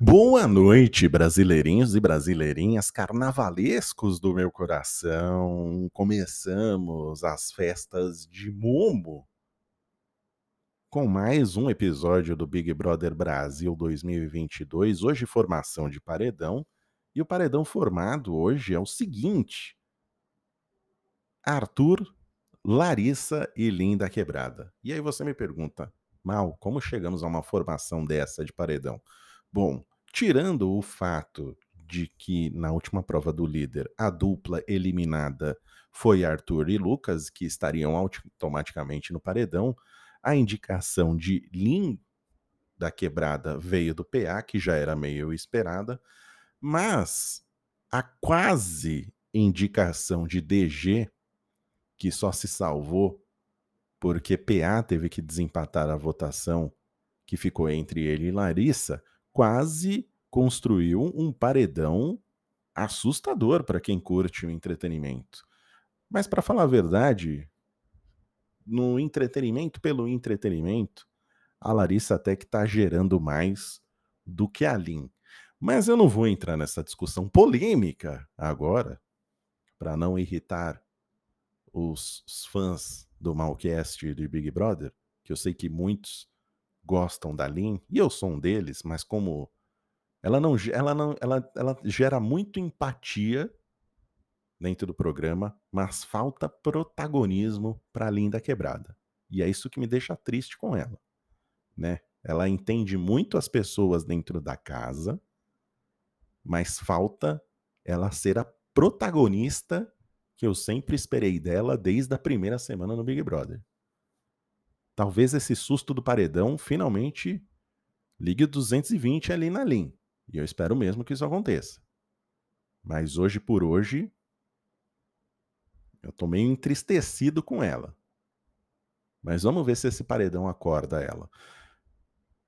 Boa noite, brasileirinhos e brasileirinhas carnavalescos do meu coração. Começamos as festas de Momo com mais um episódio do Big Brother Brasil 2022. Hoje, formação de paredão. E o paredão formado hoje é o seguinte: Arthur, Larissa e Linda Quebrada. E aí você me pergunta, Mal, como chegamos a uma formação dessa de paredão? Bom, tirando o fato de que na última prova do líder a dupla eliminada foi Arthur e Lucas, que estariam automaticamente no paredão, a indicação de Lin da quebrada veio do PA, que já era meio esperada, mas a quase indicação de DG, que só se salvou porque PA teve que desempatar a votação que ficou entre ele e Larissa, quase construiu um paredão assustador para quem curte o entretenimento. Mas para falar a verdade, no entretenimento pelo entretenimento, a Larissa até que está gerando mais do que a Lin. Mas eu não vou entrar nessa discussão polêmica agora, para não irritar os, fãs do Malcast de Big Brother, que eu sei que muitos gostam da Lin, e eu sou um deles, mas como ela não, ela não, ela, ela gera muito empatia dentro do programa, mas falta protagonismo para a Linda Quebrada. E é isso que me deixa triste com ela, né? Ela entende muito as pessoas dentro da casa, mas falta ela ser a protagonista que eu sempre esperei dela desde a primeira semana no Big Brother. Talvez esse susto do paredão finalmente ligue 220 ali na linha. E eu espero mesmo que isso aconteça. Mas hoje por hoje, eu tô meio entristecido com ela. Mas vamos ver se esse paredão acorda ela.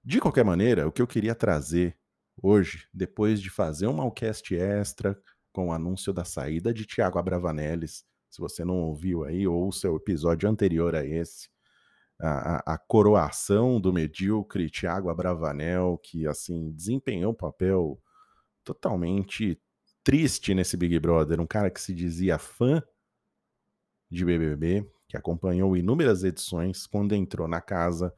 De qualquer maneira, o que eu queria trazer hoje, depois de fazer um malcast extra com o anúncio da saída de Tiago Abravanelles, se você não ouviu aí, ouça o episódio anterior a esse, a, a, coroação do medíocre Thiago Abravanel, que assim desempenhou um papel totalmente triste nesse Big Brother, um cara que se dizia fã de BBB, que acompanhou inúmeras edições, quando entrou na casa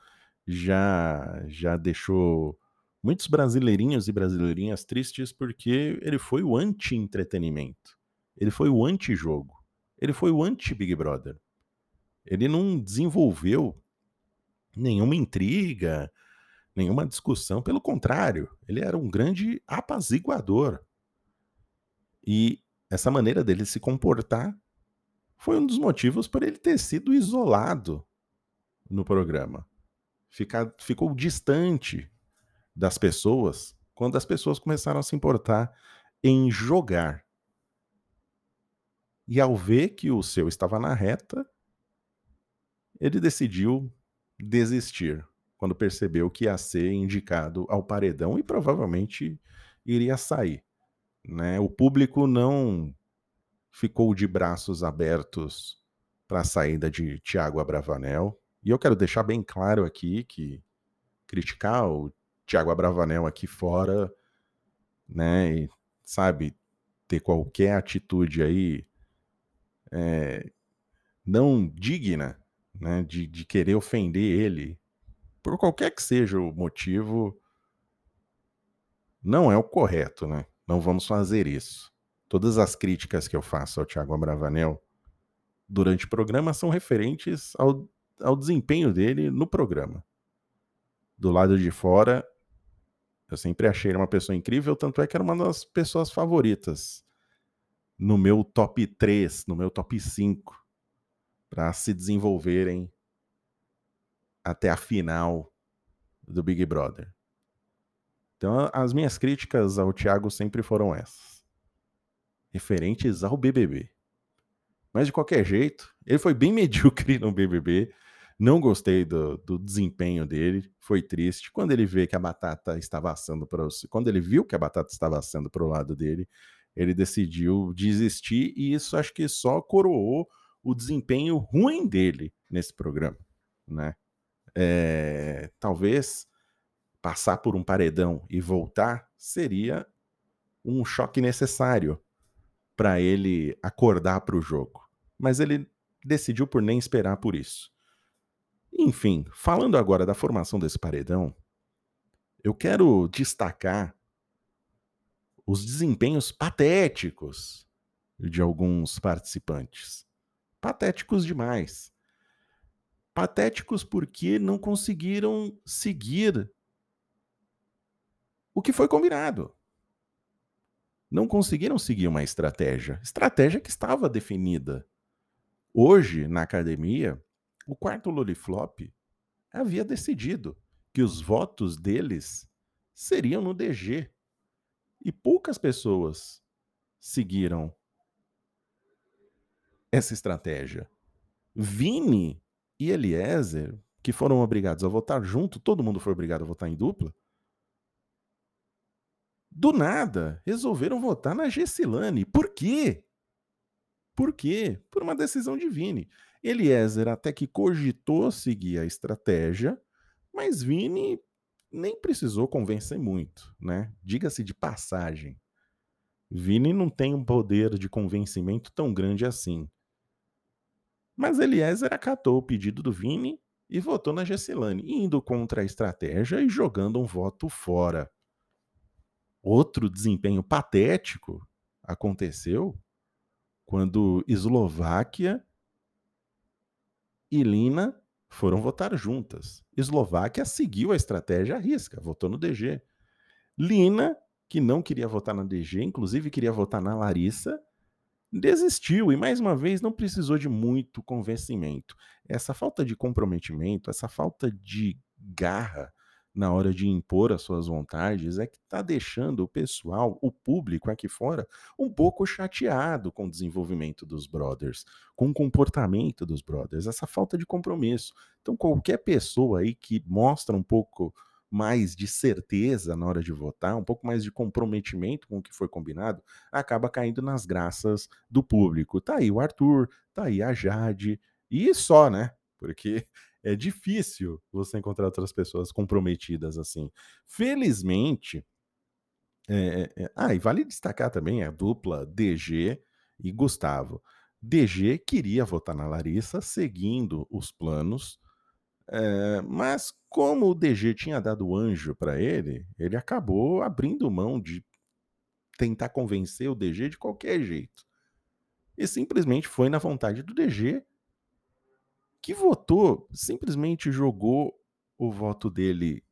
já já deixou muitos brasileirinhos e brasileirinhas tristes porque ele foi o anti-entretenimento. Ele foi o anti-jogo. Ele foi o anti-Big Brother. Ele não desenvolveu nenhuma intriga, nenhuma discussão. Pelo contrário, ele era um grande apaziguador. E essa maneira dele se comportar foi um dos motivos por ele ter sido isolado no programa. Ficar, ficou distante das pessoas quando as pessoas começaram a se importar em jogar. E ao ver que o seu estava na reta, ele decidiu desistir quando percebeu que ia ser indicado ao paredão e provavelmente iria sair. Né? O público não ficou de braços abertos para a saída de Tiago Abravanel. E eu quero deixar bem claro aqui que criticar o Tiago Abravanel aqui fora, né, e, sabe, ter qualquer atitude aí é, não digna né, de, de querer ofender ele, por qualquer que seja o motivo, não é o correto, né? Não vamos fazer isso. Todas as críticas que eu faço ao Thiago Abravanel durante o programa são referentes ao, ao desempenho dele no programa. Do lado de fora, eu sempre achei ele uma pessoa incrível, tanto é que era uma das pessoas favoritas no meu top 3, no meu top 5 para se desenvolverem até a final do Big Brother. Então, as minhas críticas ao Thiago sempre foram essas, referentes ao BBB. Mas de qualquer jeito, ele foi bem medíocre no BBB. Não gostei do, do desempenho dele, foi triste. Quando ele vê que a batata estava assando para quando ele viu que a batata estava assando para o lado dele, ele decidiu desistir e isso acho que só coroou o desempenho ruim dele nesse programa, né? É, talvez passar por um paredão e voltar seria um choque necessário para ele acordar para o jogo. Mas ele decidiu por nem esperar por isso. Enfim, falando agora da formação desse paredão, eu quero destacar os desempenhos patéticos de alguns participantes. Patéticos demais. Patéticos porque não conseguiram seguir o que foi combinado. Não conseguiram seguir uma estratégia. Estratégia que estava definida. Hoje, na academia, o quarto Loliflop havia decidido que os votos deles seriam no DG. E poucas pessoas seguiram essa estratégia. Vini e Eliezer, que foram obrigados a votar junto, todo mundo foi obrigado a votar em dupla, do nada resolveram votar na Gessilane. Por quê? Por quê? Por uma decisão de Vini. Eliezer até que cogitou seguir a estratégia, mas Vini nem precisou convencer muito, né? Diga-se de passagem. Vini não tem um poder de convencimento tão grande assim. Mas Eliezer acatou o pedido do Vini e votou na Gessilane, indo contra a estratégia e jogando um voto fora. Outro desempenho patético aconteceu quando Eslováquia e Lina foram votar juntas. Eslováquia seguiu a estratégia à risca, votou no DG. Lina, que não queria votar na DG, inclusive queria votar na Larissa, desistiu e mais uma vez não precisou de muito convencimento. Essa falta de comprometimento, essa falta de garra na hora de impor as suas vontades é que está deixando o pessoal, o público aqui fora, um pouco chateado com o desenvolvimento dos brothers, com o comportamento dos brothers, essa falta de compromisso. Então, qualquer pessoa aí que mostra um pouco mais de certeza na hora de votar, um pouco mais de comprometimento com o que foi combinado, acaba caindo nas graças do público. Tá aí o Arthur, tá aí a Jade, e só, né? Porque é difícil você encontrar outras pessoas comprometidas assim. Felizmente, é, é, ah, e vale destacar também a dupla DG e Gustavo. DG queria votar na Larissa, seguindo os planos, é, mas como o DG tinha dado anjo para ele, ele acabou abrindo mão de tentar convencer o DG de qualquer jeito. E simplesmente foi na vontade do DG que votou simplesmente jogou o voto dele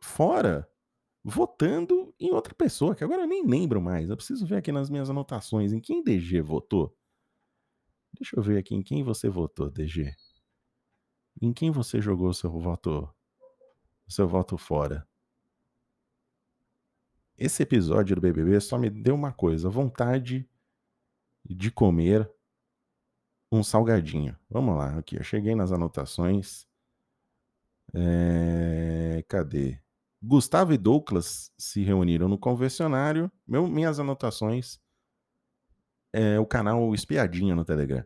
fora, votando em outra pessoa, que agora eu nem lembro mais. Eu preciso ver aqui nas minhas anotações em quem DG votou. Deixa eu ver aqui em quem você votou, DG. Em quem você jogou seu voto, seu voto fora? Esse episódio do BBB só me deu uma coisa, vontade de comer um salgadinho. Vamos lá, aqui, eu cheguei nas anotações. É, cadê? Gustavo e Douglas se reuniram no convencionário. Meu, minhas anotações é o canal Espiadinha no Telegram.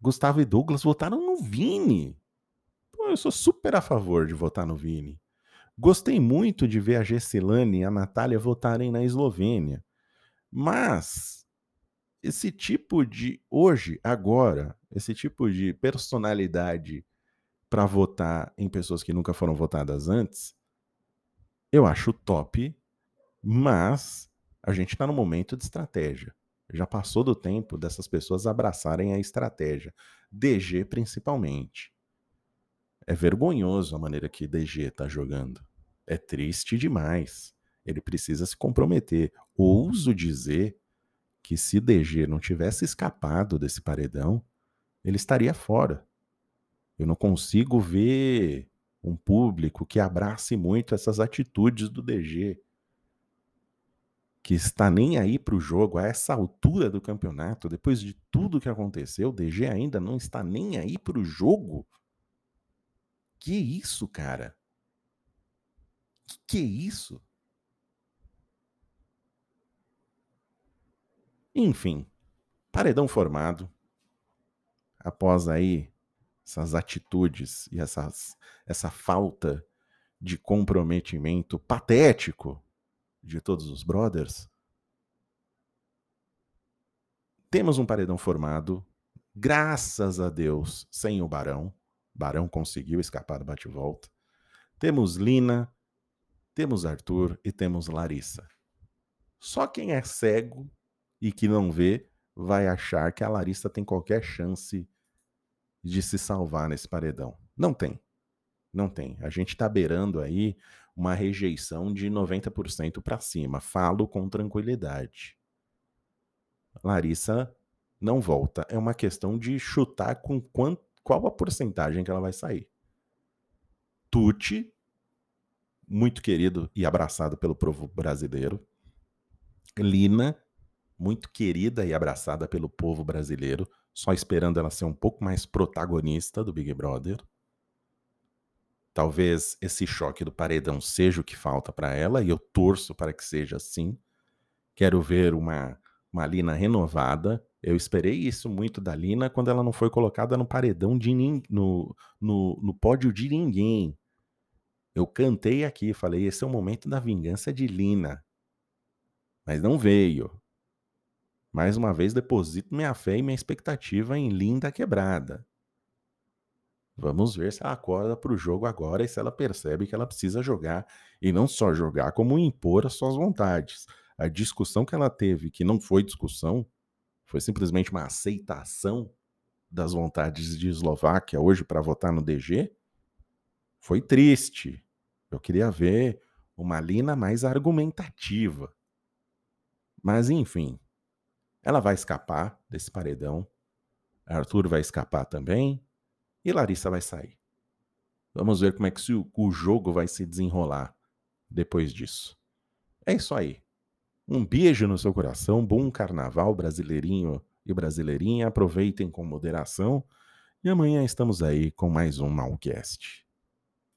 Gustavo e Douglas votaram no Vini. Eu sou super a favor de votar no Vini. Gostei muito de ver a Gessilane e a Natália votarem na Eslovênia. Mas esse tipo de hoje, agora, esse tipo de personalidade para votar em pessoas que nunca foram votadas antes, eu acho top, mas a gente está no momento de estratégia. Já passou do tempo dessas pessoas abraçarem a estratégia. DG principalmente. É vergonhoso a maneira que DG está jogando. É triste demais. Ele precisa se comprometer. Ouso dizer que se DG não tivesse escapado desse paredão, ele estaria fora. Eu não consigo ver um público que abrace muito essas atitudes do DG, que está nem aí para o jogo a essa altura do campeonato, depois de tudo que aconteceu, o DG ainda não está nem aí para o jogo. Que isso, cara? Que que isso? Enfim, paredão formado. Após aí essas atitudes e essas, essa falta de comprometimento patético de todos os brothers. Temos um paredão formado, graças a Deus, sem o Barão. Barão conseguiu escapar do bate-volta. Temos Lina, temos Arthur e temos Larissa. Só quem é cego e que não vê vai achar que a Larissa tem qualquer chance de se salvar nesse paredão. Não tem. Não tem. A gente está beirando aí uma rejeição de 90% para cima. Falo com tranquilidade. Larissa não volta. É uma questão de chutar com quant, qual a porcentagem que ela vai sair. Tuti, muito querido e abraçado pelo povo brasileiro. Lina, muito querida e abraçada pelo povo brasileiro, só esperando ela ser um pouco mais protagonista do Big Brother. Talvez esse choque do paredão seja o que falta para ela e eu torço para que seja assim. Quero ver uma, uma Lina renovada. Eu esperei isso muito da Lina quando ela não foi colocada no paredão de no, no, no pódio de ninguém. Eu cantei aqui, falei: esse é o momento da vingança de Lina. Mas não veio. Mais uma vez, deposito minha fé e minha expectativa em Linda Quebrada. Vamos ver se ela acorda para o jogo agora e se ela percebe que ela precisa jogar. E não só jogar, como impor as suas vontades. A discussão que ela teve, que não foi discussão, foi simplesmente uma aceitação das vontades de Eslováquia hoje para votar no DG, foi triste. Eu queria ver uma Lina mais argumentativa. Mas enfim, ela vai escapar desse paredão. Arthur vai escapar também e Larissa vai sair. Vamos ver como é que o jogo vai se desenrolar depois disso. É isso aí. Um beijo no seu coração, bom carnaval brasileirinho e brasileirinha. Aproveitem com moderação. E amanhã estamos aí com mais um Malcast.